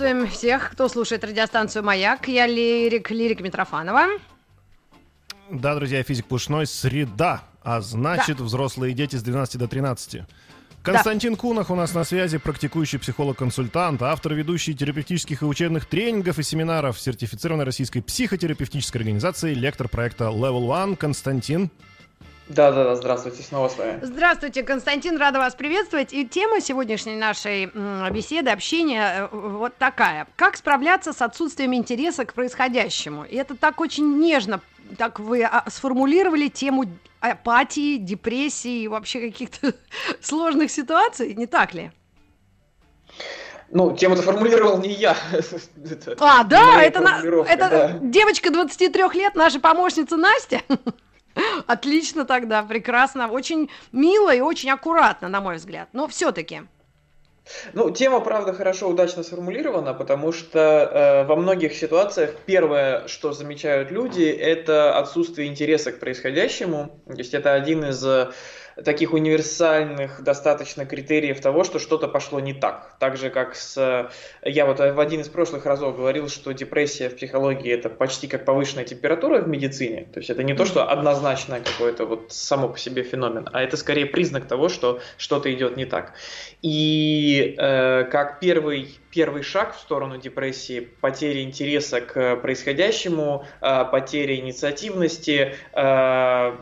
Приветствуем всех, кто слушает радиостанцию «Маяк». Я Лирик, Лирик Митрофанова. Да, друзья, физик Пушной, среда, а значит, да. взрослые дети с 12 до 13. Константин да. Кунах у нас на связи, практикующий психолог-консультант, автор ведущий терапевтических и учебных тренингов и семинаров, сертифицированной российской психотерапевтической организации, лектор проекта Level One. Константин, да, да, да, здравствуйте, снова с вами. Здравствуйте, Константин, рада вас приветствовать. И тема сегодняшней нашей беседы, общения э, вот такая. Как справляться с отсутствием интереса к происходящему? И это так очень нежно, так вы а, сформулировали тему апатии, депрессии, вообще каких-то сложных ситуаций, не так ли? Ну, тему-то формулировал не я. а, да, это, на, это да. девочка 23 лет, наша помощница Настя. Отлично тогда, прекрасно. Очень мило и очень аккуратно, на мой взгляд. Но все-таки. Ну, тема, правда, хорошо, удачно сформулирована, потому что э, во многих ситуациях первое, что замечают люди, это отсутствие интереса к происходящему. То есть это один из таких универсальных достаточно критериев того, что что-то пошло не так. Так же, как с... Я вот в один из прошлых разов говорил, что депрессия в психологии это почти как повышенная температура в медицине. То есть это не то, что однозначно какой-то вот само по себе феномен, а это скорее признак того, что что-то идет не так. И э, как первый первый шаг в сторону депрессии, потеря интереса к происходящему, э, потеря инициативности, э,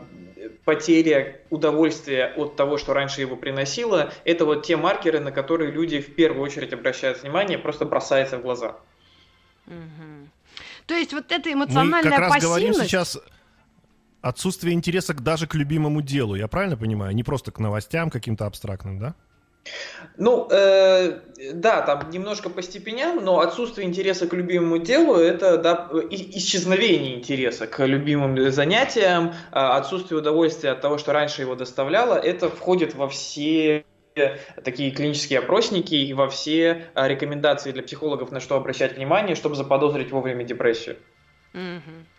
потеря удовольствия от того, что раньше его приносило, это вот те маркеры, на которые люди в первую очередь обращают внимание, просто бросается в глаза. Угу. То есть вот эта эмоциональная Мы как раз пассивность... говорим сейчас отсутствие интереса даже к любимому делу, я правильно понимаю? Не просто к новостям каким-то абстрактным, да? Ну, э, да, там немножко по степеням, но отсутствие интереса к любимому делу – это да, исчезновение интереса к любимым занятиям, а отсутствие удовольствия от того, что раньше его доставляло, это входит во все такие клинические опросники и во все а, рекомендации для психологов, на что обращать внимание, чтобы заподозрить вовремя депрессию. Mm-hmm.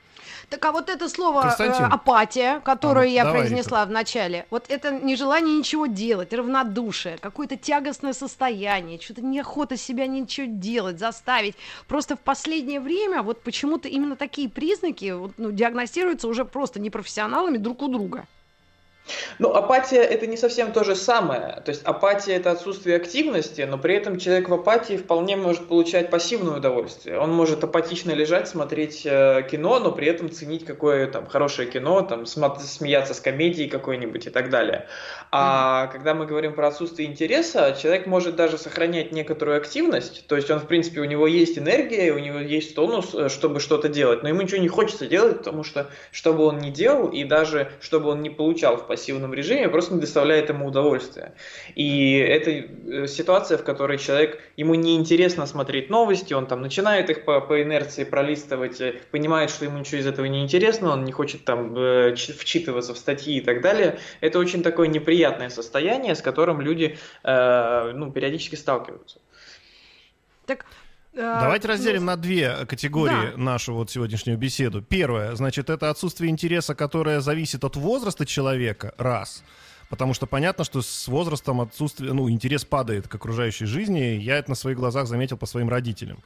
Так а вот это слово э, апатия, которое а, я давай, произнесла Рита. в начале, вот это нежелание ничего делать, равнодушие, какое-то тягостное состояние, что-то неохота себя ничего делать, заставить. Просто в последнее время вот почему-то именно такие признаки вот, ну, диагностируются уже просто непрофессионалами друг у друга. Ну, апатия это не совсем то же самое. То есть апатия это отсутствие активности, но при этом человек в апатии вполне может получать пассивное удовольствие. Он может апатично лежать, смотреть э, кино, но при этом ценить какое там хорошее кино, там смеяться с комедией какой-нибудь и так далее. А mm-hmm. когда мы говорим про отсутствие интереса, человек может даже сохранять некоторую активность, то есть он в принципе у него есть энергия, у него есть тонус, э, чтобы что-то делать, но ему ничего не хочется делать, потому что что бы он ни делал и даже чтобы он не получал в пассивном режиме, просто не доставляет ему удовольствия. И это э, ситуация, в которой человек, ему неинтересно смотреть новости, он там начинает их по, по инерции пролистывать, э, понимает, что ему ничего из этого не интересно, он не хочет там э, вчитываться в статьи и так далее. Это очень такое неприятное состояние, с которым люди э, ну, периодически сталкиваются. Так Давайте разделим на две категории да. нашу вот сегодняшнюю беседу. Первое, значит, это отсутствие интереса, которое зависит от возраста человека, раз. Потому что понятно, что с возрастом отсутствие, ну, интерес падает к окружающей жизни. Я это на своих глазах заметил по своим родителям.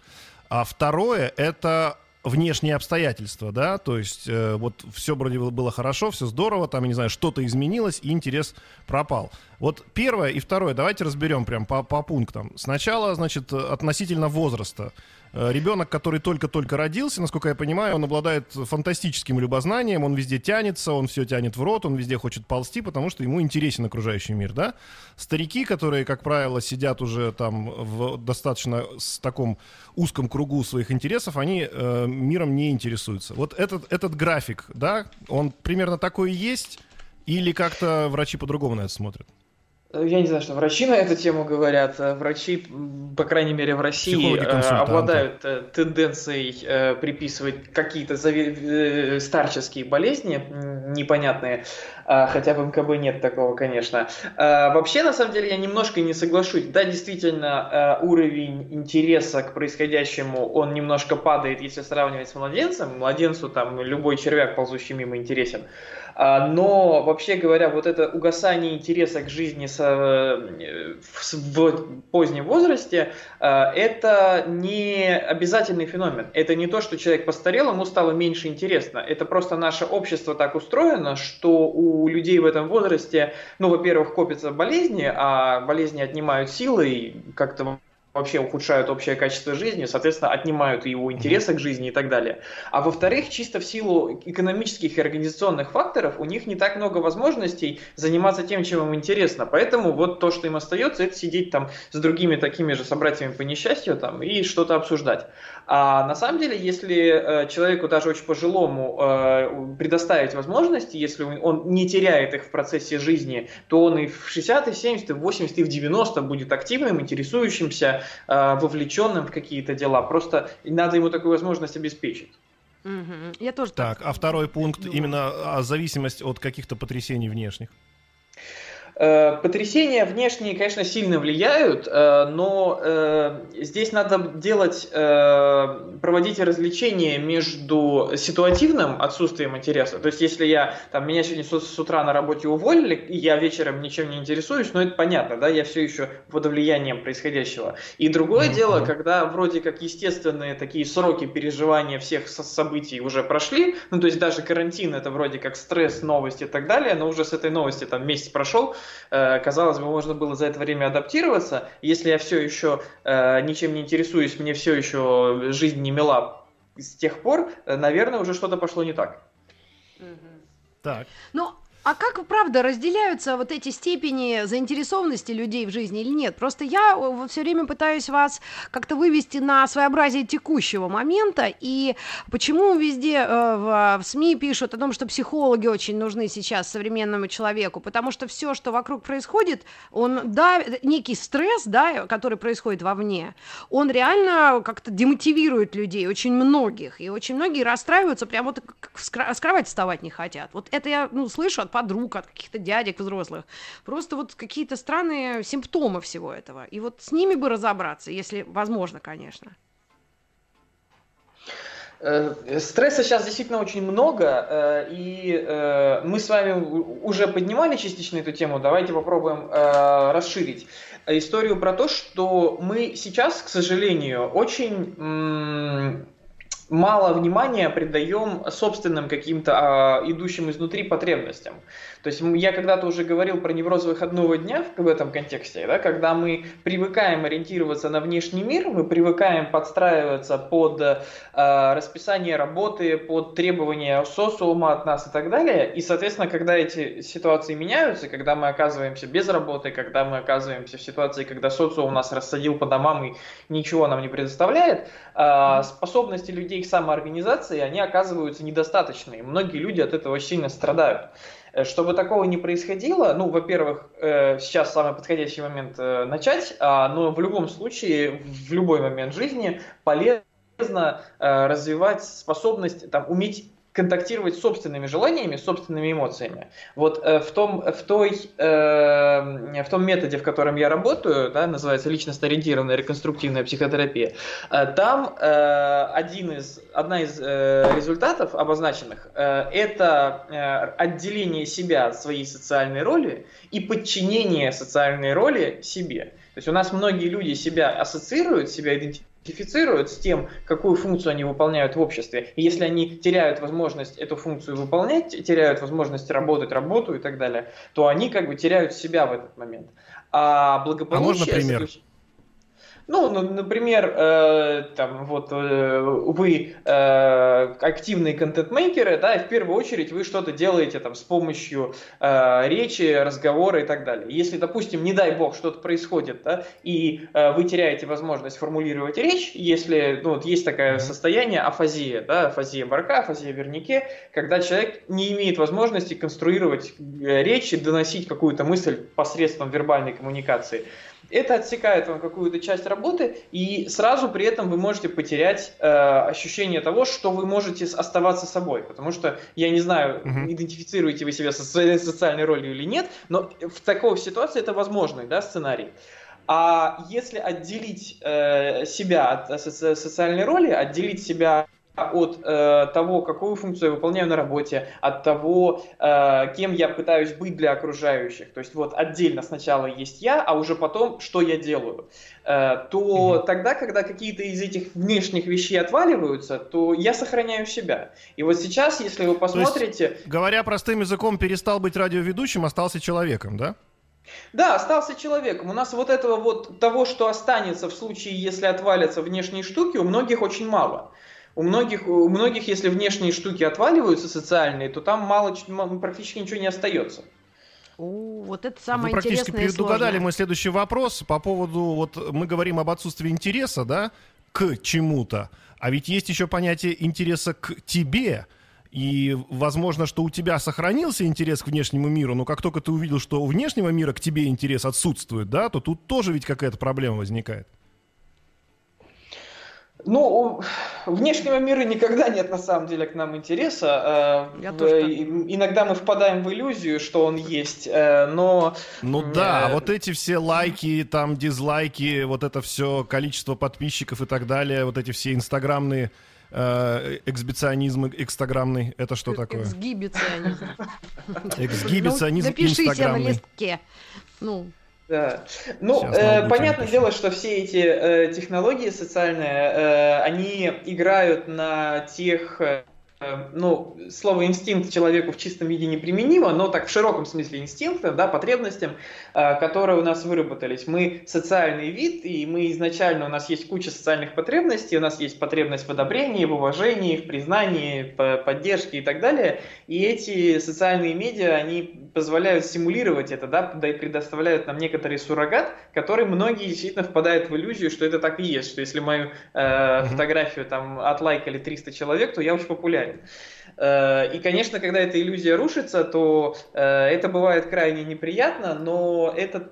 А второе, это внешние обстоятельства, да, то есть э, вот все вроде было хорошо, все здорово, там, я не знаю, что-то изменилось, и интерес пропал. Вот первое и второе, давайте разберем прям по, по пунктам. Сначала, значит, относительно возраста. Э, ребенок, который только-только родился, насколько я понимаю, он обладает фантастическим любознанием, он везде тянется, он все тянет в рот, он везде хочет ползти, потому что ему интересен окружающий мир, да? Старики, которые, как правило, сидят уже там в достаточно с таком узком кругу своих интересов, они э, миром не интересуются. Вот этот, этот график, да, он примерно такой и есть, или как-то врачи по-другому на это смотрят? Я не знаю, что врачи на эту тему говорят. Э, врачи, по крайней мере, в России э, обладают э, тенденцией приписывать какие-то старческие болезни непонятные, хотя в МКБ нет такого, конечно. Вообще, на самом деле, я немножко не соглашусь. Да, действительно, уровень интереса к происходящему, он немножко падает, если сравнивать с младенцем. Младенцу там любой червяк, ползущий мимо, интересен. А, но, вообще говоря, вот это угасание интереса к жизни э, в позднем возрасте, э, это не обязательный феномен. Это не то, что человек постарел, ему стало меньше интересно. Это просто наше общество так устроено, что у людей в этом возрасте, ну, во-первых, копятся болезни, а болезни отнимают силы, и как-то вообще ухудшают общее качество жизни, соответственно, отнимают его интереса к жизни и так далее. А во-вторых, чисто в силу экономических и организационных факторов, у них не так много возможностей заниматься тем, чем им интересно. Поэтому вот то, что им остается, это сидеть там с другими такими же собратьями по несчастью там и что-то обсуждать. А на самом деле, если э, человеку даже очень пожилому э, предоставить возможности, если он не теряет их в процессе жизни, то он и в 60, и 70, и в 80, и в 90 будет активным, интересующимся, э, вовлеченным в какие-то дела. Просто надо ему такую возможность обеспечить. Угу. Я тоже так. Так, а второй пункт думаю. именно а, зависимость от каких-то потрясений внешних. Э, потрясения внешние, конечно, сильно влияют, э, но э, здесь надо делать, проводить развлечение между ситуативным отсутствием интереса. То есть, если я, там, меня сегодня с утра на работе уволили, и я вечером ничем не интересуюсь, ну, это понятно, да, я все еще под влиянием происходящего. И другое mm-hmm. дело, когда вроде как естественные такие сроки переживания всех событий уже прошли, ну, то есть даже карантин это вроде как стресс, новости и так далее, но уже с этой новости там месяц прошел, казалось бы, можно было за это время адаптироваться. Если я все еще э, ничем не интересуюсь, мне все еще жизнь не мила с тех пор, э, наверное, уже что-то пошло не так. Так. Ну, а как, правда, разделяются вот эти степени заинтересованности людей в жизни или нет? Просто я э, все время пытаюсь вас как-то вывести на своеобразие текущего момента, и почему везде э, в, СМИ пишут о том, что психологи очень нужны сейчас современному человеку, потому что все, что вокруг происходит, он, да, некий стресс, да, который происходит вовне, он реально как-то демотивирует людей, очень многих, и очень многие расстраиваются, прямо вот с кровати вставать не хотят. Вот это я, ну, слышу от подруг, от каких-то дядек взрослых. Просто вот какие-то странные симптомы всего этого. И вот с ними бы разобраться, если возможно, конечно. Э, стресса сейчас действительно очень много, э, и э, мы с вами уже поднимали частично эту тему, давайте попробуем расширить историю про то, что мы сейчас, к сожалению, очень мало внимания придаем собственным каким-то а, идущим изнутри потребностям. То есть я когда-то уже говорил про невроз выходного дня в, в этом контексте, да, когда мы привыкаем ориентироваться на внешний мир, мы привыкаем подстраиваться под э, расписание работы, под требования социума от нас и так далее. И, соответственно, когда эти ситуации меняются, когда мы оказываемся без работы, когда мы оказываемся в ситуации, когда социум нас рассадил по домам и ничего нам не предоставляет, э, способности людей к самоорганизации, они оказываются недостаточные. Многие люди от этого сильно страдают. Э, чтобы такого не происходило, ну, во-первых, э, сейчас самый подходящий момент э, начать, а, но в любом случае, в любой момент жизни полезно развивать способность, там, уметь контактировать с собственными желаниями, собственными эмоциями. Вот э, в, том, в, той, э, в том методе, в котором я работаю, да, называется личностно-ориентированная реконструктивная психотерапия, э, там э, один из, одна из э, результатов обозначенных э, это э, отделение себя от своей социальной роли и подчинение социальной роли себе. То есть у нас многие люди себя ассоциируют, себя идентифицируют идентифицируют с тем, какую функцию они выполняют в обществе. И если они теряют возможность эту функцию выполнять, теряют возможность работать работу и так далее, то они как бы теряют себя в этот момент. А благополучие... А можно пример? Ну, например, э, там вот э, вы э, активные контент-мейкеры, да, и в первую очередь вы что-то делаете там с помощью э, речи, разговора и так далее. Если, допустим, не дай бог, что-то происходит, да, и э, вы теряете возможность формулировать речь, если, ну, вот есть такое состояние афазия, да, афазия барка, афазия вернике, когда человек не имеет возможности конструировать э, речь и доносить какую-то мысль посредством вербальной коммуникации, это отсекает вам какую-то часть работы, и сразу при этом вы можете потерять э, ощущение того, что вы можете оставаться собой. Потому что, я не знаю, uh-huh. идентифицируете вы себя со своей социальной ролью или нет, но в такой ситуации это возможный да, сценарий. А если отделить э, себя от э, социальной роли, отделить себя от э, того, какую функцию я выполняю на работе, от того, э, кем я пытаюсь быть для окружающих. То есть вот отдельно сначала есть я, а уже потом, что я делаю. Э, то угу. тогда, когда какие-то из этих внешних вещей отваливаются, то я сохраняю себя. И вот сейчас, если вы посмотрите... есть, говоря простым языком, перестал быть радиоведущим, остался человеком, да? Да, остался человеком. У нас вот этого вот того, что останется в случае, если отвалятся внешние штуки, у многих очень мало. У многих, у многих, если внешние штуки отваливаются социальные, то там мало, практически ничего не остается. О, вот это самое Вы практически предугадали мой следующий вопрос по поводу, вот мы говорим об отсутствии интереса, да, к чему-то, а ведь есть еще понятие интереса к тебе, и возможно, что у тебя сохранился интерес к внешнему миру, но как только ты увидел, что у внешнего мира к тебе интерес отсутствует, да, то тут тоже ведь какая-то проблема возникает. Ну, внешнего мира никогда нет на самом деле к нам интереса. Э, Я тоже Иногда мы впадаем в иллюзию, что он есть, э, но... Ну да, вот эти все лайки, там дизлайки, вот это все количество подписчиков и так далее, вот эти все инстаграмные э, эксбиционизм экстаграмный, это что такое? Эксгибиционизм. Эксгибиционизм Напишите на листке. Ну, да. Ну, э, понятное дело, что все эти э, технологии социальные, э, они играют на тех э, ну, слово инстинкт человеку в чистом виде не применимо, но так в широком смысле инстинктам, да, потребностям, э, которые у нас выработались. Мы социальный вид, и мы изначально, у нас есть куча социальных потребностей, у нас есть потребность в одобрении, в уважении, в признании, в поддержке и так далее. И эти социальные медиа, они позволяют симулировать это, да, да и предоставляют нам некоторый суррогат, который многие действительно впадают в иллюзию, что это так и есть, что если мою э, фотографию там отлайкали 300 человек, то я очень популярен. Э, и, конечно, когда эта иллюзия рушится, то э, это бывает крайне неприятно, но это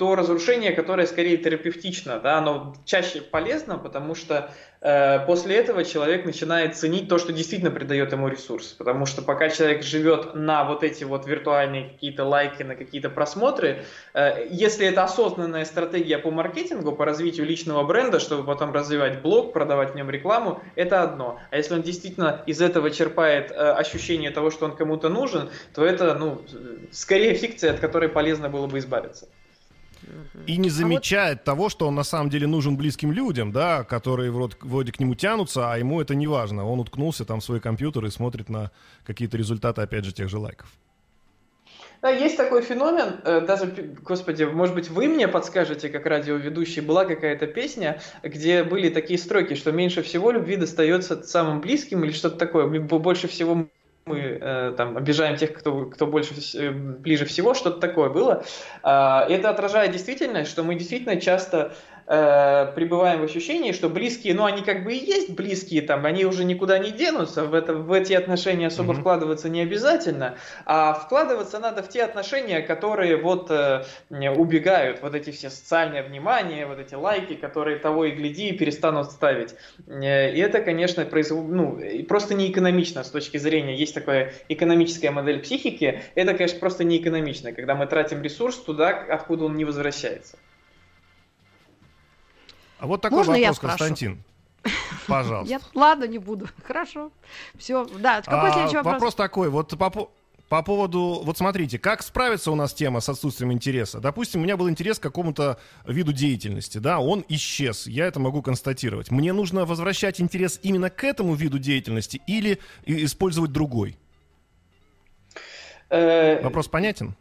то разрушение, которое скорее терапевтично, да, оно чаще полезно, потому что э, после этого человек начинает ценить то, что действительно придает ему ресурс. Потому что пока человек живет на вот эти вот виртуальные какие-то лайки, на какие-то просмотры, э, если это осознанная стратегия по маркетингу, по развитию личного бренда, чтобы потом развивать блог, продавать в нем рекламу, это одно. А если он действительно из этого черпает э, ощущение того, что он кому-то нужен, то это, ну, скорее фикция, от которой полезно было бы избавиться. И не замечает а вот... того, что он на самом деле нужен близким людям, да, которые вроде, вроде к нему тянутся, а ему это не важно. Он уткнулся там в свой компьютер и смотрит на какие-то результаты, опять же, тех же лайков. Да, есть такой феномен, э, даже, господи, может быть, вы мне подскажете, как радиоведущий, была какая-то песня, где были такие строки, что меньше всего любви достается самым близким или что-то такое, больше всего мы э, там обижаем тех, кто, кто больше, э, ближе всего, что-то такое было. Э, это отражает действительность, что мы действительно часто э, пребываем в ощущении, что близкие, ну, они как бы и есть близкие, там, они уже никуда не денутся, в, это, в эти отношения особо mm-hmm. вкладываться не обязательно, а вкладываться надо в те отношения, которые вот э, убегают, вот эти все социальные внимания, вот эти лайки, которые того и гляди перестанут ставить. Э, и это, конечно, производ... ну, просто не экономично с точки зрения, есть такая экономическая модель психики, это, конечно, просто не экономично, когда мы тратим ресурс туда, откуда он не возвращается. А вот такой Можно вопрос, Константин. Пожалуйста. Я, ладно, не буду. Хорошо. Все. Да, какой а, следующий вопрос? Вопрос такой. Вот по, по поводу, вот смотрите, как справится у нас тема с отсутствием интереса? Допустим, у меня был интерес к какому-то виду деятельности, да, он исчез, я это могу констатировать. Мне нужно возвращать интерес именно к этому виду деятельности или использовать другой? Э, Вопрос понятен?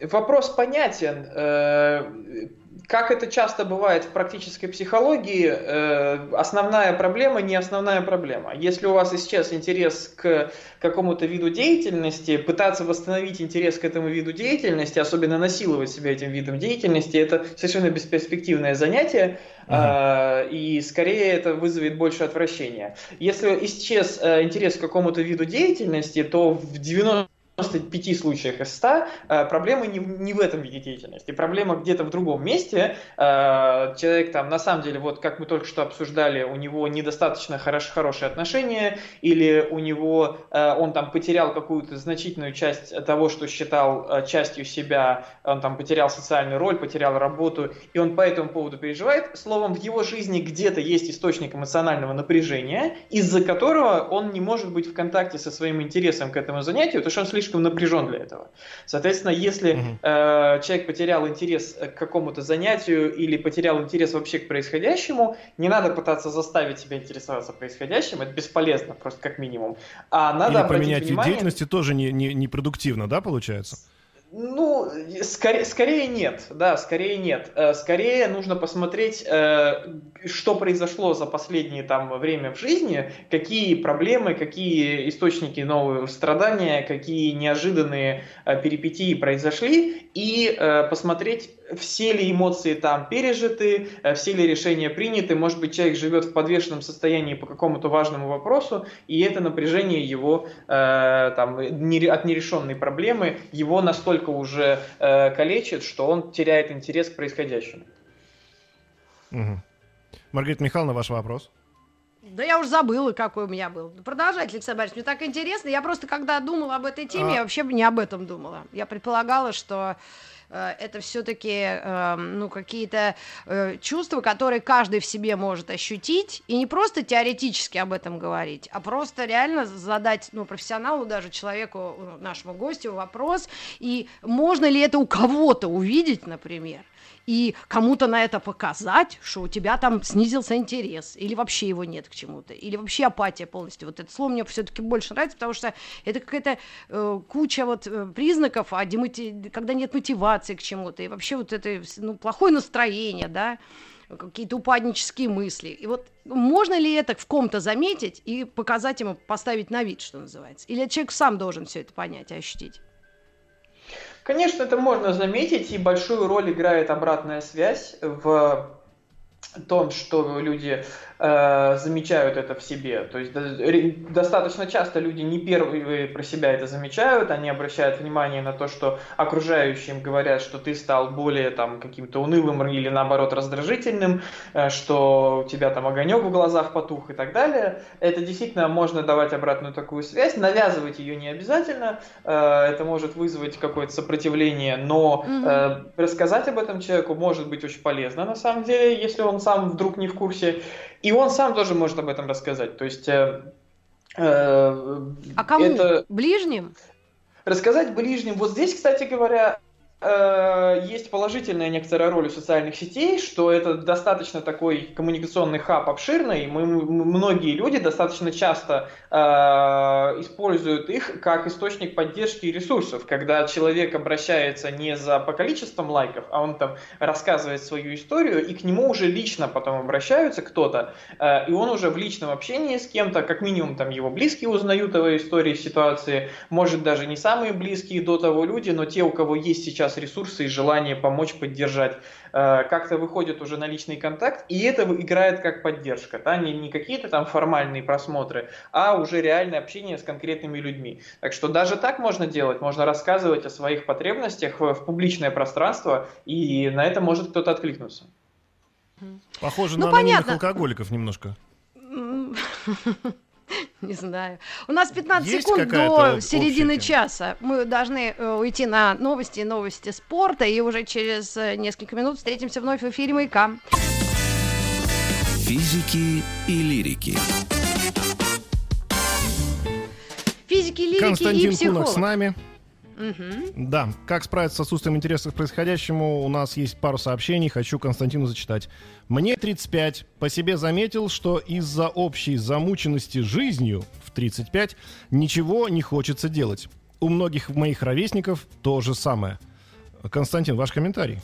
Вопрос понятен. Э, как это часто бывает в практической психологии, э, основная проблема не основная проблема. Если у вас сейчас интерес к какому-то виду деятельности, пытаться восстановить интерес к этому виду деятельности, особенно насиловать себя этим видом деятельности, это совершенно бесперспективное занятие, uh-huh. и скорее это вызовет больше отвращения. Если исчез интерес к какому-то виду деятельности, то в 90 95 случаях из 100 э, проблема не, не в этом виде деятельности, проблема где-то в другом месте. Э, человек там, на самом деле, вот как мы только что обсуждали, у него недостаточно хорош, хорошие отношения, или у него э, он там потерял какую-то значительную часть того, что считал частью себя, он там потерял социальную роль, потерял работу, и он по этому поводу переживает. Словом, в его жизни где-то есть источник эмоционального напряжения, из-за которого он не может быть в контакте со своим интересом к этому занятию, потому что он слишком слишком напряжен для этого. Соответственно, если угу. э, человек потерял интерес к какому-то занятию или потерял интерес вообще к происходящему, не надо пытаться заставить себя интересоваться происходящим, это бесполезно, просто как минимум. А надо или поменять внимание... деятельности тоже не, не, не продуктивно, да, получается? Ну, скорее, скорее нет, да, скорее нет. Э, скорее нужно посмотреть, э, что произошло за последнее там время в жизни, какие проблемы, какие источники нового страдания, какие неожиданные э, перипетии произошли, и посмотреть, все ли эмоции там пережиты, все ли решения приняты. Может быть, человек живет в подвешенном состоянии по какому-то важному вопросу, и это напряжение его там, от нерешенной проблемы его настолько настолько уже э, калечит, что он теряет интерес к происходящему. Угу. Маргарита Михайловна, ваш вопрос. Да я уже забыла, какой у меня был. Продолжайте, Александр Борисович, мне так интересно. Я просто, когда думала об этой теме, а... я вообще не об этом думала. Я предполагала, что это все-таки эм, ну, какие-то э, чувства, которые каждый в себе может ощутить, и не просто теоретически об этом говорить, а просто реально задать ну, профессионалу, даже человеку, э, нашему гостю вопрос, и можно ли это у кого-то увидеть, например, и кому-то на это показать, что у тебя там снизился интерес, или вообще его нет к чему-то, или вообще апатия полностью. Вот это слово мне все-таки больше нравится, потому что это какая-то э, куча вот э, признаков, а демоти... когда нет мотивации к чему-то, и вообще вот это ну, плохое настроение, да, какие-то упаднические мысли. И вот можно ли это в ком-то заметить и показать ему, поставить на вид, что называется? Или человек сам должен все это понять и ощутить? Конечно, это можно заметить, и большую роль играет обратная связь в том, что люди э, замечают это в себе. То есть до, достаточно часто люди не первые про себя это замечают, они обращают внимание на то, что окружающим говорят, что ты стал более там каким-то унылым или наоборот раздражительным, э, что у тебя там огонек в глазах потух и так далее. Это действительно можно давать обратную такую связь, навязывать ее не обязательно, э, это может вызвать какое-то сопротивление, но э, рассказать об этом человеку может быть очень полезно на самом деле, если он сам вдруг не в курсе. И он сам тоже может об этом рассказать. То есть... Э, э, а кому? Это... Ближним? Рассказать ближним. Вот здесь, кстати говоря, Э, есть положительная некоторая роль у социальных сетей, что это достаточно такой коммуникационный хаб обширный. Мы, многие люди достаточно часто э, используют их как источник поддержки и ресурсов. Когда человек обращается не за по количеством лайков, а он там рассказывает свою историю, и к нему уже лично потом обращаются кто-то, э, и он уже в личном общении с кем-то, как минимум там его близкие узнают о истории, ситуации, может даже не самые близкие до того люди, но те, у кого есть сейчас сейчас ресурсы и желание помочь, поддержать, э, как-то выходит уже на личный контакт, и это играет как поддержка, да, не, не какие-то там формальные просмотры, а уже реальное общение с конкретными людьми. Так что даже так можно делать, можно рассказывать о своих потребностях в, публичное пространство, и на это может кто-то откликнуться. Похоже ну, на понятно. анонимных алкоголиков немножко. Не знаю. У нас 15 Есть секунд до середины общая? часа. Мы должны э, уйти на новости, новости спорта, и уже через э, несколько минут встретимся вновь в эфире «Маяка». Физики и лирики. Физики, лирики Константин и психолог. Кунок с нами. Угу. Да, как справиться с отсутствием интереса к происходящему, у нас есть пару сообщений, хочу Константину зачитать. Мне 35, по себе заметил, что из-за общей замученности жизнью в 35 ничего не хочется делать. У многих моих ровесников то же самое. Константин, ваш комментарий.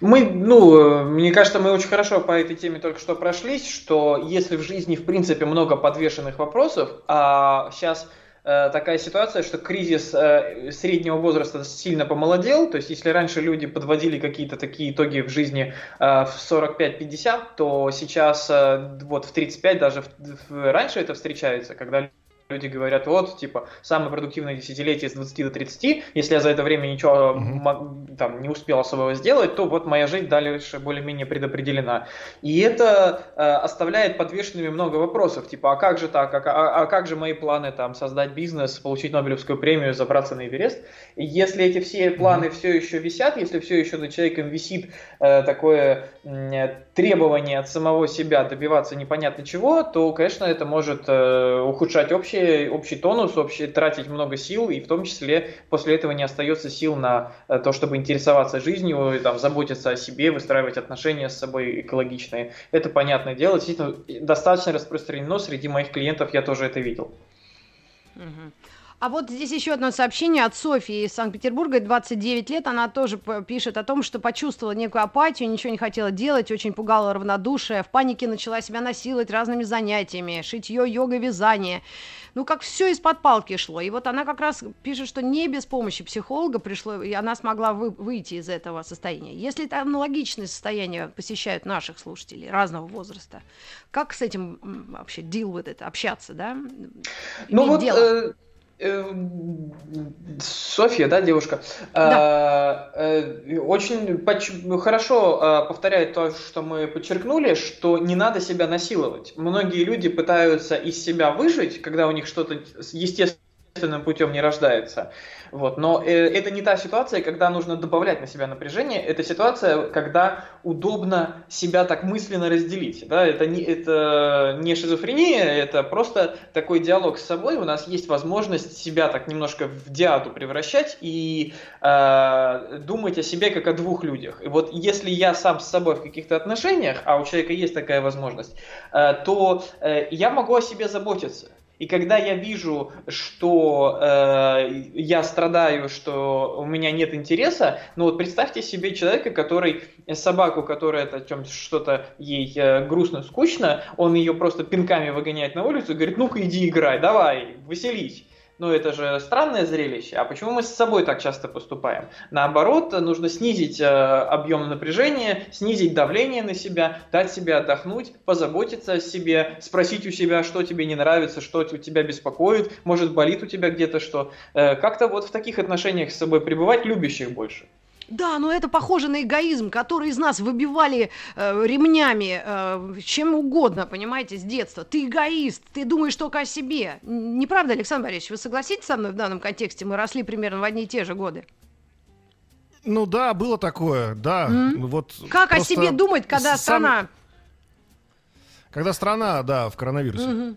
Мы, ну, мне кажется, мы очень хорошо по этой теме только что прошлись, что если в жизни, в принципе, много подвешенных вопросов, а сейчас э, такая ситуация, что кризис э, среднего возраста сильно помолодел, то есть если раньше люди подводили какие-то такие итоги в жизни э, в 45-50, то сейчас э, вот в 35 даже раньше это встречается, когда люди говорят, вот, типа, самое продуктивное десятилетие с 20 до 30, если я за это время ничего mm-hmm. там не успел особого сделать, то вот моя жизнь дальше более-менее предопределена. И это э, оставляет подвешенными много вопросов, типа, а как же так, а, а, а как же мои планы там создать бизнес, получить Нобелевскую премию, забраться на Эверест? И если эти все планы mm-hmm. все еще висят, если все еще над человеком висит э, такое э, требование от самого себя добиваться непонятно чего, то, конечно, это может э, ухудшать общее общий, общий тонус, общий, тратить много сил, и в том числе после этого не остается сил на э, то, чтобы интересоваться жизнью, там, заботиться о себе, выстраивать отношения с собой экологичные. Это понятное дело, действительно достаточно распространено среди моих клиентов, я тоже это видел. Угу. А вот здесь еще одно сообщение от Софии из Санкт-Петербурга, 29 лет, она тоже пишет о том, что почувствовала некую апатию, ничего не хотела делать, очень пугала равнодушие, в панике начала себя насиловать разными занятиями, шитье, йога, вязание. Ну, как все из-под палки шло. И вот она как раз пишет, что не без помощи психолога пришло, и она смогла вы, выйти из этого состояния. Если это аналогичные состояния посещают наших слушателей разного возраста, как с этим вообще deal with это, общаться, да? Ну вот, э, Софья, да, девушка, да. Э, очень хорошо а, повторяет то, что мы подчеркнули, что не надо себя насиловать. Многие люди пытаются из себя выжить, когда у них что-то естественным путем не рождается. Вот. Но э, это не та ситуация, когда нужно добавлять на себя напряжение. Это ситуация, когда удобно себя так мысленно разделить. Да? Это, не, это не шизофрения, это просто такой диалог с собой. У нас есть возможность себя так немножко в диаду превращать и э, думать о себе как о двух людях. И вот если я сам с собой в каких-то отношениях, а у человека есть такая возможность, э, то э, я могу о себе заботиться. И когда я вижу, что э, я страдаю, что у меня нет интереса, ну вот представьте себе человека, который собаку, которая чем что-то ей э, грустно, скучно, он ее просто пинками выгоняет на улицу и говорит, ну-ка иди играй, давай, веселись ну это же странное зрелище. А почему мы с собой так часто поступаем? Наоборот, нужно снизить э, объем напряжения, снизить давление на себя, дать себе отдохнуть, позаботиться о себе, спросить у себя, что тебе не нравится, что у тебя беспокоит, может болит у тебя где-то что. Э, как-то вот в таких отношениях с собой пребывать, любящих больше. Да, но это похоже на эгоизм, который из нас выбивали э, ремнями, э, чем угодно, понимаете, с детства. Ты эгоист, ты думаешь только о себе. Не правда, Александр Борисович, вы согласитесь со мной в данном контексте? Мы росли примерно в одни и те же годы. Ну да, было такое, да. Mm-hmm. Вот как о себе думать, когда сам... страна... Когда страна, да, в коронавирусе. Mm-hmm.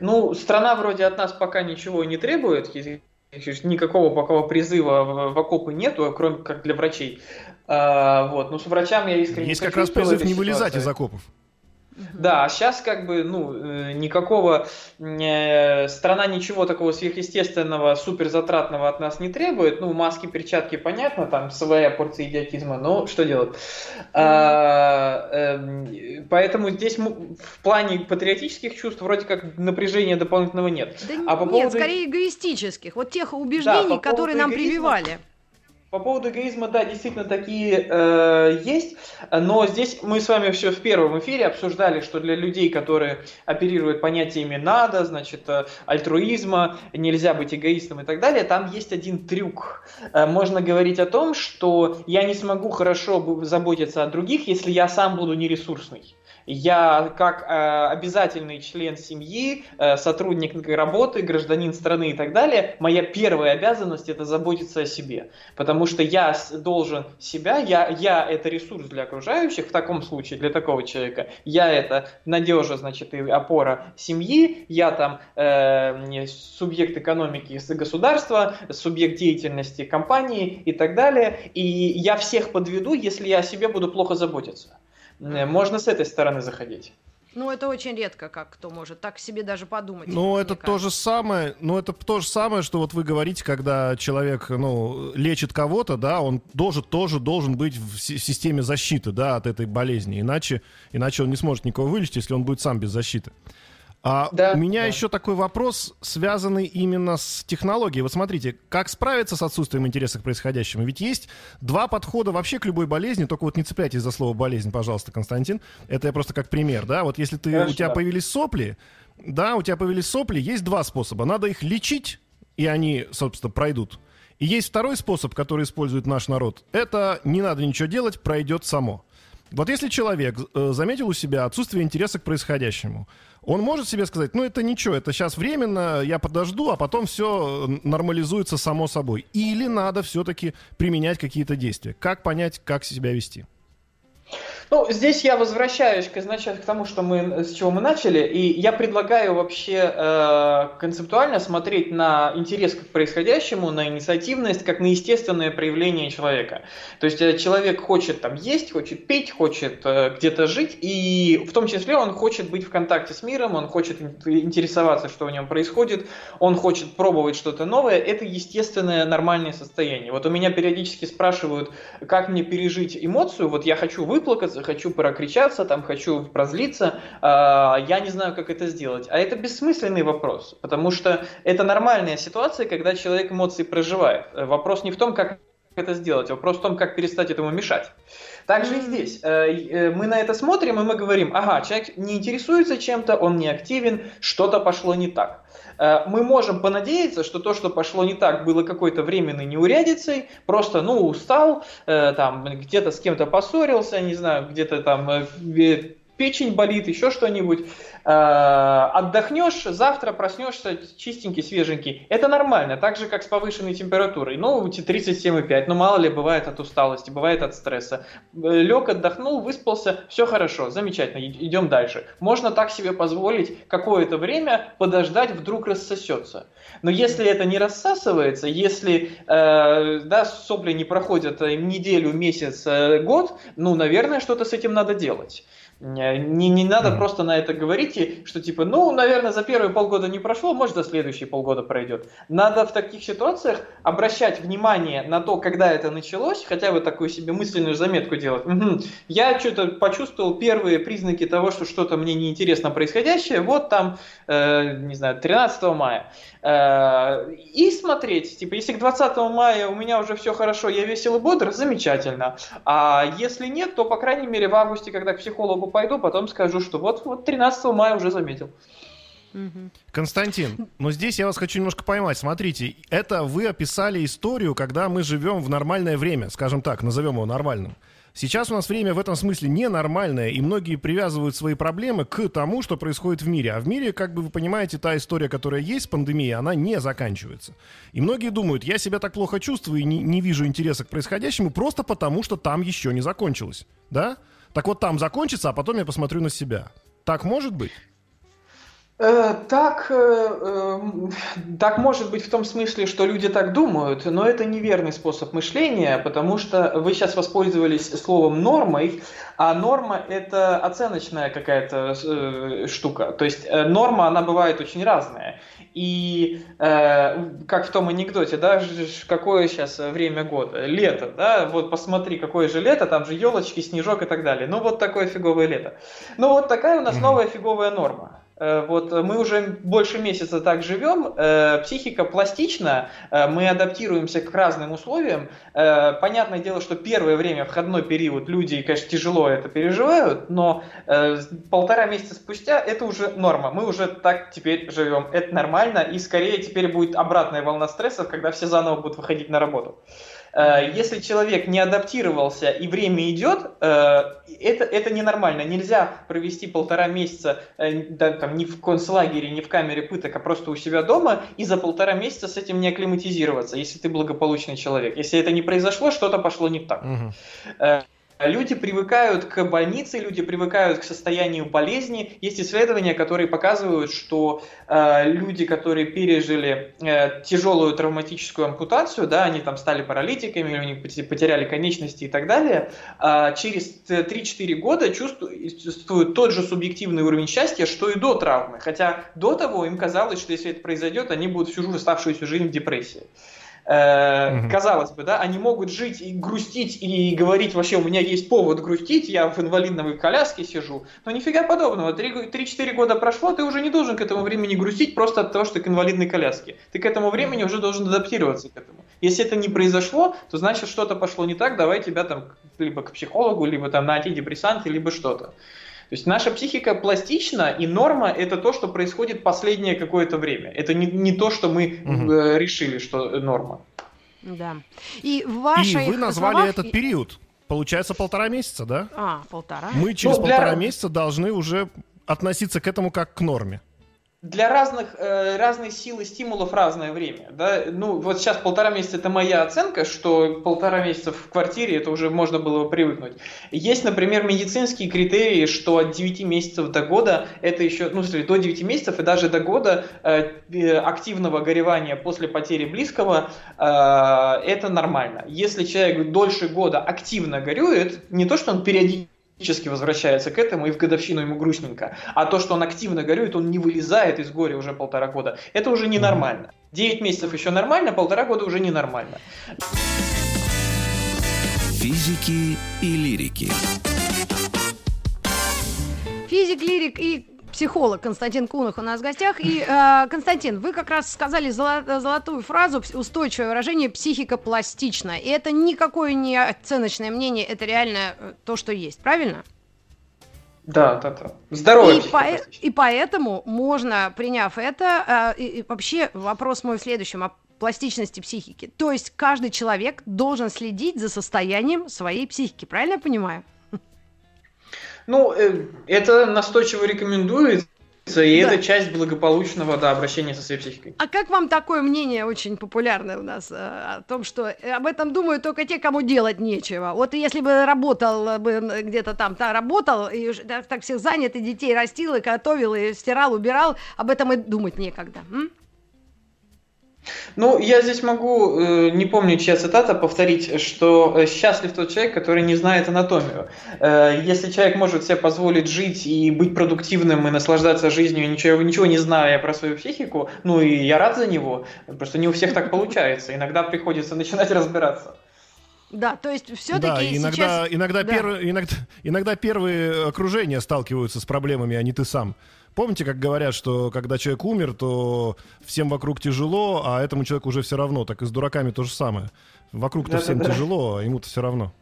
Ну, страна вроде от нас пока ничего не требует, никакого пока призыва в, в окопы нету, кроме как для врачей. А, вот, но с врачам я искренне Есть как раз призыв не вылезать из окопов. Да, а сейчас как бы, ну, э, никакого, э, страна ничего такого сверхъестественного, суперзатратного от нас не требует. Ну, маски, перчатки, понятно, там своя порция идиотизма, но что делать? А, э, поэтому здесь в плане патриотических чувств вроде как напряжения дополнительного нет. Да а по нет, поводу... скорее эгоистических, вот тех убеждений, да, которые нам эгоизма... прививали. По поводу эгоизма, да, действительно такие э, есть, но здесь мы с вами все в первом эфире обсуждали, что для людей, которые оперируют понятиями «надо», значит, э, альтруизма, нельзя быть эгоистом и так далее, там есть один трюк. Э, можно говорить о том, что я не смогу хорошо заботиться о других, если я сам буду нересурсный я как э, обязательный член семьи, э, сотрудник работы, гражданин страны и так далее, моя первая обязанность это заботиться о себе. Потому что я должен себя, я, я это ресурс для окружающих, в таком случае, для такого человека, я это надежа, значит, и опора семьи, я там э, субъект экономики государства, субъект деятельности компании и так далее. И я всех подведу, если я о себе буду плохо заботиться. Можно с этой стороны заходить. Ну, это очень редко, как кто может так себе даже подумать. Ну, это то же самое, ну, это то же самое, что вот вы говорите, когда человек, ну, лечит кого-то, да, он тоже, тоже должен быть в системе защиты, да, от этой болезни, иначе, иначе он не сможет никого вылечить, если он будет сам без защиты. А да, у меня да. еще такой вопрос, связанный именно с технологией. Вот смотрите, как справиться с отсутствием интереса к происходящему? Ведь есть два подхода вообще к любой болезни, только вот не цепляйтесь за слово болезнь, пожалуйста, Константин. Это я просто как пример, да? Вот если ты, Хорошо. у тебя появились сопли, да, у тебя появились сопли, есть два способа. Надо их лечить, и они, собственно, пройдут. И есть второй способ, который использует наш народ. Это не надо ничего делать, пройдет само. Вот если человек э, заметил у себя отсутствие интереса к происходящему, он может себе сказать, ну это ничего, это сейчас временно, я подожду, а потом все нормализуется само собой. Или надо все-таки применять какие-то действия. Как понять, как себя вести? Ну, здесь я возвращаюсь к, значит, к тому, что мы, с чего мы начали, и я предлагаю вообще э, концептуально смотреть на интерес к происходящему, на инициативность, как на естественное проявление человека. То есть э, человек хочет там есть, хочет пить, хочет э, где-то жить, и в том числе он хочет быть в контакте с миром, он хочет интересоваться, что в нем происходит, он хочет пробовать что-то новое. Это естественное нормальное состояние. Вот у меня периодически спрашивают, как мне пережить эмоцию, вот я хочу выплакаться, хочу прокричаться, там хочу прозлиться, э, я не знаю, как это сделать. А это бессмысленный вопрос, потому что это нормальная ситуация, когда человек эмоции проживает. Вопрос не в том, как это сделать, вопрос в том, как перестать этому мешать. Также и здесь. Э, э, мы на это смотрим, и мы говорим, ага, человек не интересуется чем-то, он не активен, что-то пошло не так. Э, мы можем понадеяться, что то, что пошло не так, было какой-то временной неурядицей, просто, ну, устал, там, где-то с кем-то поссорился, не знаю, где-то там печень болит, еще что-нибудь, э, отдохнешь, завтра проснешься чистенький, свеженький. Это нормально, так же, как с повышенной температурой. Ну, 37,5, ну, мало ли, бывает от усталости, бывает от стресса. Лег, отдохнул, выспался, все хорошо, замечательно, идем дальше. Можно так себе позволить какое-то время подождать, вдруг рассосется. Но если это не рассасывается, если э, да, сопли не проходят неделю, месяц, э, год, ну, наверное, что-то с этим надо делать. Не, не надо mm. просто на это говорить, и, что типа, ну, наверное, за первые полгода не прошло, может, за следующие полгода пройдет. Надо в таких ситуациях обращать внимание на то, когда это началось, хотя бы такую себе мысленную заметку делать. Угу. Я что-то почувствовал первые признаки того, что что-то мне неинтересно происходящее, вот там, э, не знаю, 13 мая. Э, и смотреть, типа, если к 20 мая у меня уже все хорошо, я весел и бодр, замечательно. А если нет, то, по крайней мере, в августе, когда к психологу пойду, потом скажу, что вот, вот 13 мая уже заметил. Константин, но здесь я вас хочу немножко поймать. Смотрите, это вы описали историю, когда мы живем в нормальное время, скажем так, назовем его нормальным. Сейчас у нас время в этом смысле ненормальное, и многие привязывают свои проблемы к тому, что происходит в мире. А в мире, как бы вы понимаете, та история, которая есть, пандемия, она не заканчивается. И многие думают, я себя так плохо чувствую и не, не вижу интереса к происходящему просто потому, что там еще не закончилось. Да? Так вот там закончится, а потом я посмотрю на себя. Так может быть? Э, так, э, эм, так может быть в том смысле, что люди так думают, но это неверный способ мышления, потому что вы сейчас воспользовались словом нормой, а норма это оценочная какая-то э, штука. То есть норма, она бывает очень разная. И как в том анекдоте, да, какое сейчас время года? Лето, да, вот посмотри, какое же лето, там же елочки, снежок и так далее. Ну вот такое фиговое лето. Ну вот такая у нас новая фиговая норма. Э, вот мы уже больше месяца так живем, э, психика пластична, э, мы адаптируемся к разным условиям. Понятное дело, что первое время, входной период, люди, конечно, тяжело это переживают, но полтора месяца спустя это уже норма. Мы уже так теперь живем, это нормально, и скорее теперь будет обратная волна стрессов, когда все заново будут выходить на работу. Э, если человек не адаптировался и время идет, э, это, это ненормально. Нельзя провести полтора месяца э, да, там, не в концлагере, не в камере пыток, а просто у себя дома и за полтора месяца с этим не акклиматизироваться, если ты благополучный человек. Если это не произошло, что-то пошло не так. Угу. Люди привыкают к больнице, люди привыкают к состоянию болезни. Есть исследования, которые показывают, что э, люди, которые пережили э, тяжелую травматическую ампутацию, да, они там стали паралитиками, у них потеряли конечности и так далее, э, через 3-4 года чувствуют тот же субъективный уровень счастья, что и до травмы. Хотя до того им казалось, что если это произойдет, они будут всю оставшуюся жизнь в депрессии. Э, казалось бы, да, они могут жить и грустить и говорить вообще, у меня есть повод грустить, я в инвалидной коляске сижу, но нифига подобного. 3-4 года прошло, ты уже не должен к этому времени грустить просто от того, что ты к инвалидной коляске. Ты к этому времени уже должен адаптироваться к этому. Если это не произошло, то значит что-то пошло не так, давай тебя там либо к психологу, либо там на антидепрессанты, либо что-то. То есть наша психика пластична, и норма это то, что происходит последнее какое-то время. Это не, не то, что мы угу. э, решили, что норма. Да. И, в и вы назвали словах... этот период. Получается полтора месяца, да? А, полтора. Мы через ну, для... полтора месяца должны уже относиться к этому как к норме для разных, э, разной силы стимулов разное время. Да? Ну, вот сейчас полтора месяца это моя оценка, что полтора месяца в квартире это уже можно было привыкнуть. Есть, например, медицинские критерии, что от 9 месяцев до года это еще, ну, смотри, до 9 месяцев и даже до года э, э, активного горевания после потери близкого э, это нормально. Если человек дольше года активно горюет, не то, что он периодически периодически возвращается к этому, и в годовщину ему грустненько. А то, что он активно горюет, он не вылезает из горя уже полтора года, это уже ненормально. Девять месяцев еще нормально, полтора года уже ненормально. Физики и лирики. Физик, лирик и психолог Константин Кунах у нас в гостях. И, э, Константин, вы как раз сказали золо- золотую фразу, устойчивое выражение «психика пластична». И это никакое не оценочное мнение, это реально э, то, что есть, правильно? Да, да, да. Здоровье. И, по- и поэтому можно, приняв это, э, и, и вообще вопрос мой в следующем, о пластичности психики. То есть каждый человек должен следить за состоянием своей психики, правильно я понимаю? Ну, э, это настойчиво рекомендуется. И да. это часть благополучного да, обращения со своей психикой. А как вам такое мнение очень популярное у нас э, о том, что об этом думают только те, кому делать нечего? Вот если бы работал бы где-то там, та работал, и так всех занят, и детей растил, и готовил, и стирал, убирал, об этом и думать некогда. М? Ну, я здесь могу, э, не помню, чья цитата, повторить, что э, счастлив тот человек, который не знает анатомию. Э, если человек может себе позволить жить и быть продуктивным и наслаждаться жизнью, ничего, ничего не зная про свою психику, ну и я рад за него, просто не у всех так получается. Иногда приходится начинать разбираться. Да, то есть все-таки да, иногда, сейчас... иногда, да. Перв... иногда, иногда первые окружения сталкиваются с проблемами, а не ты сам. Помните, как говорят, что когда человек умер, то всем вокруг тяжело, а этому человеку уже все равно. Так и с дураками то же самое. Вокруг-то всем тяжело, а ему-то все равно.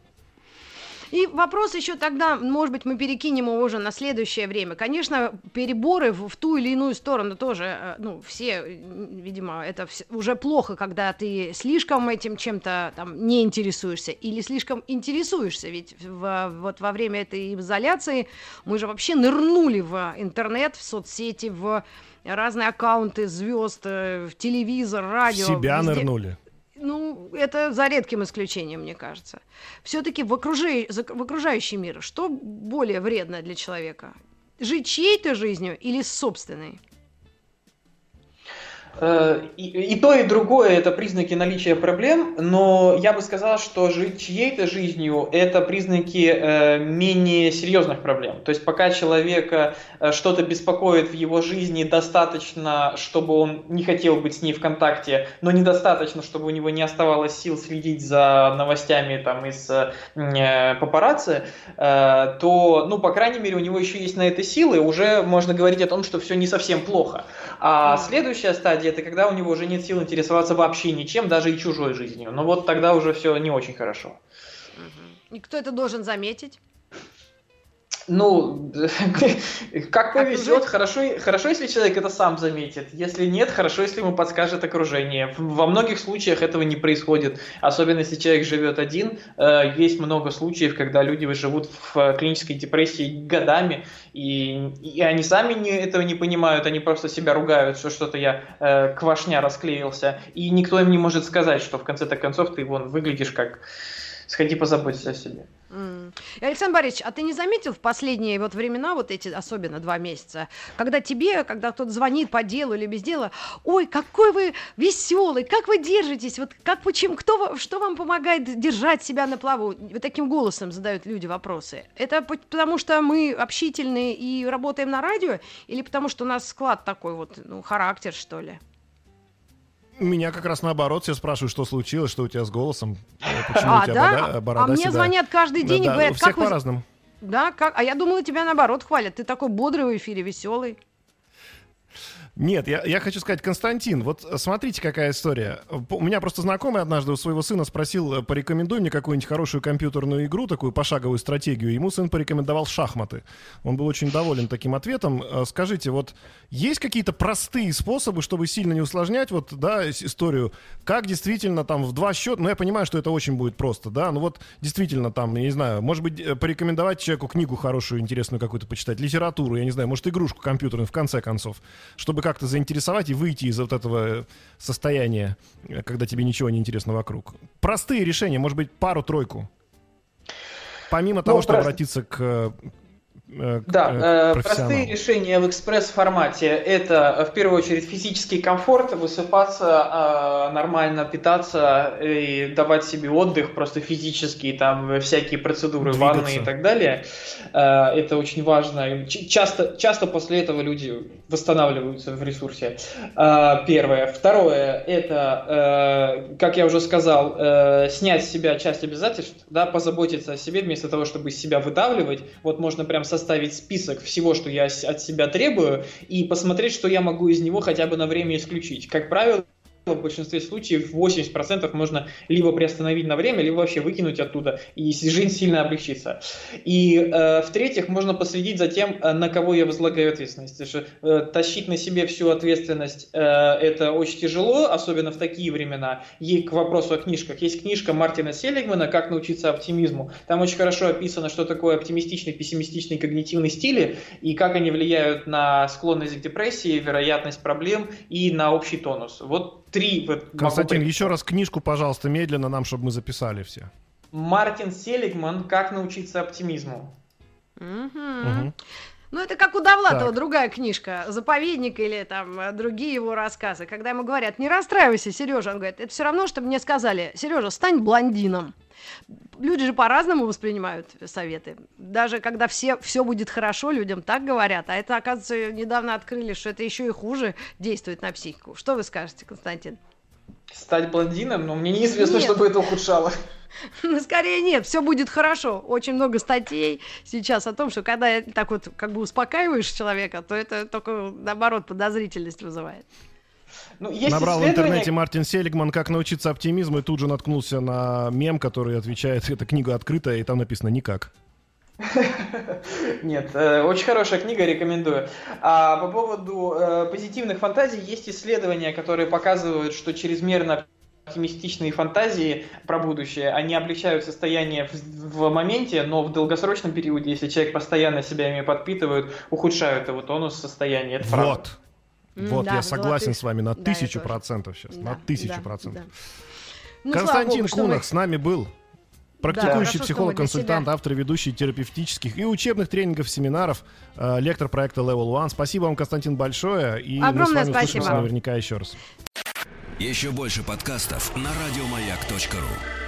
И вопрос еще тогда, может быть, мы перекинем его уже на следующее время. Конечно, переборы в, в ту или иную сторону тоже, э, ну, все, видимо, это уже плохо, когда ты слишком этим чем-то там не интересуешься или слишком интересуешься. Ведь в, вот во время этой изоляции мы же вообще нырнули в интернет, в соцсети, в разные аккаунты звезд, э, в телевизор, радио. В себя везде. нырнули. Ну, это за редким исключением, мне кажется. Все-таки в, окружи... в окружающий мир что более вредно для человека? Жить чьей-то жизнью или собственной? Э, и, и то, и другое это признаки наличия проблем, но я бы сказал, что жить чьей-то жизнью это признаки э, менее серьезных проблем. То есть пока человека э, что-то беспокоит в его жизни достаточно, чтобы он не хотел быть с ней в контакте, но недостаточно, чтобы у него не оставалось сил следить за новостями там из э, папарацци, э, то, ну, по крайней мере, у него еще есть на это силы, уже можно говорить о том, что все не совсем плохо. А следующая стадия это когда у него уже нет сил интересоваться вообще ничем, даже и чужой жизнью. Но вот тогда уже все не очень хорошо. И кто это должен заметить? Ну, как повезет, хорошо, хорошо, если человек это сам заметит. Если нет, хорошо, если ему подскажет окружение. Во многих случаях этого не происходит. Особенно если человек живет один. Э, есть много случаев, когда люди живут в клинической депрессии годами, и, и они сами не, этого не понимают, они просто себя ругают, что что-то я э, квашня расклеился. И никто им не может сказать, что в конце-то концов ты вон выглядишь как... Сходи позаботься о себе. Александр Борисович, а ты не заметил в последние вот времена, вот эти особенно два месяца, когда тебе, когда кто-то звонит по делу или без дела, ой, какой вы веселый, как вы держитесь, вот как почему, кто, что вам помогает держать себя на плаву? Вот таким голосом задают люди вопросы. Это потому что мы общительные и работаем на радио, или потому что у нас склад такой вот, ну, характер, что ли? Меня как раз наоборот, все спрашивают, что случилось, что у тебя с голосом, э, почему а, у тебя да? борода, борода А мне седая. звонят каждый день да, и говорят, да, как вы... по-разному. Да, как? А я думала, тебя наоборот хвалят. Ты такой бодрый в эфире, веселый. Нет, я, я хочу сказать, Константин, вот смотрите, какая история. У меня просто знакомый однажды у своего сына спросил, э, порекомендуй мне какую-нибудь хорошую компьютерную игру, такую пошаговую стратегию. Ему сын порекомендовал шахматы. Он был очень доволен таким ответом. Э, скажите, вот есть какие-то простые способы, чтобы сильно не усложнять вот, да, историю? Как действительно там в два счета, ну я понимаю, что это очень будет просто, да, ну вот действительно там, я не знаю, может быть, э, порекомендовать человеку книгу хорошую, интересную какую-то почитать, литературу, я не знаю, может, игрушку компьютерную в конце концов, чтобы как-то заинтересовать и выйти из вот этого состояния, когда тебе ничего не интересно вокруг. Простые решения, может быть, пару-тройку. Помимо ну, того, что просто... обратиться к Э, да, э, простые решения в экспресс-формате – это в первую очередь физический комфорт, высыпаться, э, нормально питаться и давать себе отдых, просто физический, там всякие процедуры, Двигаться. ванны и так далее. Это очень важно. Часто, часто после этого люди восстанавливаются в ресурсе. Первое. Второе – это, как я уже сказал, снять с себя часть обязательств, да, позаботиться о себе вместо того, чтобы себя выдавливать. Вот можно прям со составить список всего, что я от себя требую, и посмотреть, что я могу из него хотя бы на время исключить. Как правило, в большинстве случаев 80% можно либо приостановить на время, либо вообще выкинуть оттуда, и жизнь сильно облегчится. И э, в-третьих, можно последить за тем, э, на кого я возлагаю ответственность. Что э, тащить на себе всю ответственность э, это очень тяжело, особенно в такие времена. И к вопросу о книжках. Есть книжка Мартина Селигмана «Как научиться оптимизму». Там очень хорошо описано, что такое оптимистичный, пессимистичный когнитивный стили и как они влияют на склонность к депрессии, вероятность проблем и на общий тонус. Вот три... Константин, еще раз книжку, пожалуйста, медленно нам, чтобы мы записали все. Мартин Селигман «Как научиться оптимизму». Угу. Ну, это как у Довлатова, так. другая книжка, «Заповедник» или там э, другие его рассказы. Когда ему говорят, не расстраивайся, Сережа, он говорит, это все равно, чтобы мне сказали, Сережа, стань блондином. Люди же по-разному воспринимают советы. Даже когда все, все будет хорошо, людям так говорят. А это, оказывается, недавно открыли, что это еще и хуже действует на психику. Что вы скажете, Константин? Стать блондином? Но мне неизвестно, нет. чтобы это ухудшало. Ну, скорее нет, все будет хорошо. Очень много статей сейчас о том, что когда так вот как бы успокаиваешь человека, то это только, наоборот, подозрительность вызывает. Ну, есть Набрал в интернете Мартин Селигман «Как научиться оптимизму» и тут же наткнулся на мем, который отвечает, эта книга открытая, и там написано «никак». Нет, э, очень хорошая книга, рекомендую. А по поводу э, позитивных фантазий есть исследования, которые показывают, что чрезмерно оптимистичные фантазии про будущее, они облегчают состояние в, в моменте, но в долгосрочном периоде, если человек постоянно себя ими подпитывает, ухудшают его тонус состояния. Это вот. Правда. Вот, да, я согласен золотых... с вами на тысячу да, процентов сейчас. Да, на тысячу да, процентов. Да. Ну, Константин Богу, Кунах вы... с нами был. Практикующий да, психолог-консультант, автор ведущий терапевтических и учебных тренингов, семинаров, э, лектор проекта Level One. Спасибо вам, Константин, большое. И Огромное мы с вами спасибо. услышимся наверняка еще раз. Еще больше подкастов на радиомаяк.ру